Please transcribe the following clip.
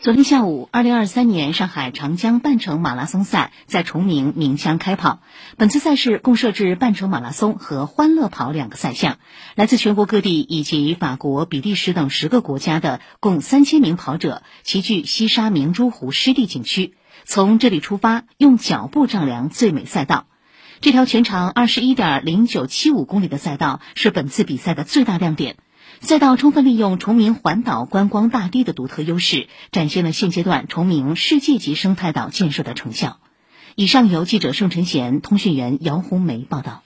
昨天下午，二零二三年上海长江半程马拉松赛在崇明鸣枪开跑。本次赛事共设置半程马拉松和欢乐跑两个赛项，来自全国各地以及法国、比利时等十个国家的共三千名跑者齐聚西沙明珠湖湿地景区，从这里出发，用脚步丈量最美赛道。这条全长二十一点零九七五公里的赛道是本次比赛的最大亮点。再到充分利用崇明环岛观光大堤的独特优势，展现了现阶段崇明世界级生态岛建设的成效。以上由记者盛晨贤、通讯员姚红梅报道。